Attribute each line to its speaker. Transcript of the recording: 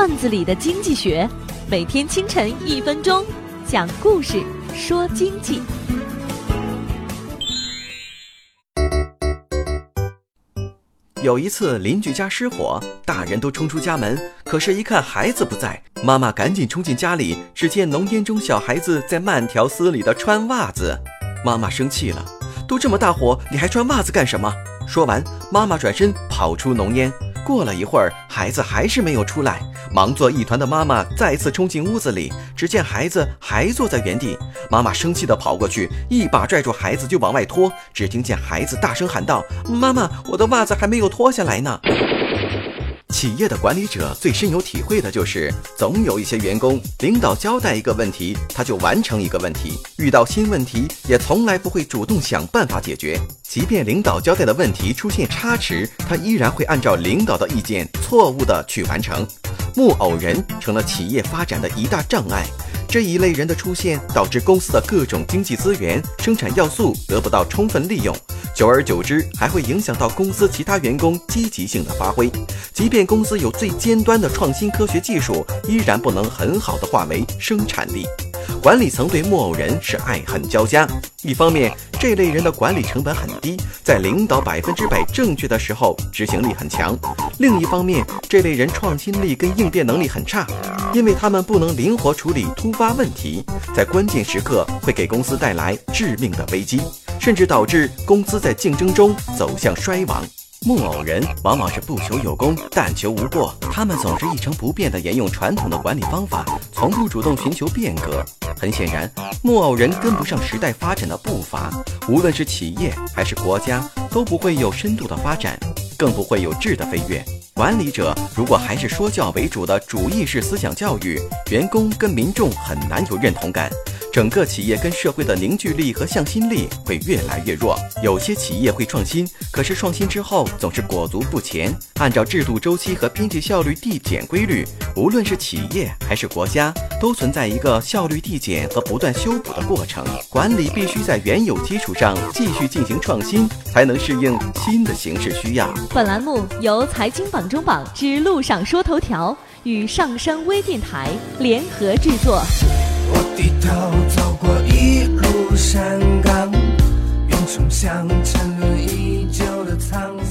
Speaker 1: 段子里的经济学，每天清晨一分钟，讲故事说经济。
Speaker 2: 有一次，邻居家失火，大人都冲出家门，可是，一看孩子不在，妈妈赶紧冲进家里，只见浓烟中小孩子在慢条斯理的穿袜子。妈妈生气了，都这么大火，你还穿袜子干什么？说完，妈妈转身跑出浓烟。过了一会儿，孩子还是没有出来，忙作一团的妈妈再次冲进屋子里，只见孩子还坐在原地。妈妈生气地跑过去，一把拽住孩子就往外拖，只听见孩子大声喊道：“妈妈，我的袜子还没有脱下来呢。”企业的管理者最深有体会的就是，总有一些员工，领导交代一个问题，他就完成一个问题；遇到新问题，也从来不会主动想办法解决。即便领导交代的问题出现差池，他依然会按照领导的意见，错误的去完成。木偶人成了企业发展的一大障碍。这一类人的出现，导致公司的各种经济资源、生产要素得不到充分利用。久而久之，还会影响到公司其他员工积极性的发挥。即便公司有最尖端的创新科学技术，依然不能很好的化为生产力。管理层对木偶人是爱恨交加。一方面，这类人的管理成本很低，在领导百分之百正确的时候，执行力很强；另一方面，这类人创新力跟应变能力很差，因为他们不能灵活处理突发问题，在关键时刻会给公司带来致命的危机。甚至导致公司在竞争中走向衰亡。木偶人往往是不求有功，但求无过。他们总是一成不变地沿用传统的管理方法，从不主动寻求变革。很显然，木偶人跟不上时代发展的步伐。无论是企业还是国家，都不会有深度的发展，更不会有质的飞跃。管理者如果还是说教为主的主义式思想教育，员工跟民众很难有认同感。整个企业跟社会的凝聚力和向心力会越来越弱。有些企业会创新，可是创新之后总是裹足不前。按照制度周期和边际效率递减规律，无论是企业还是国家，都存在一个效率递减和不断修补的过程。管理必须在原有基础上继续进行创新，才能适应新的形势需要。
Speaker 1: 本栏目由财经榜中榜之路上说头条与上山微电台联合制作。
Speaker 3: 我低头走过一路山岗，云冲向沉沦已久的沧桑。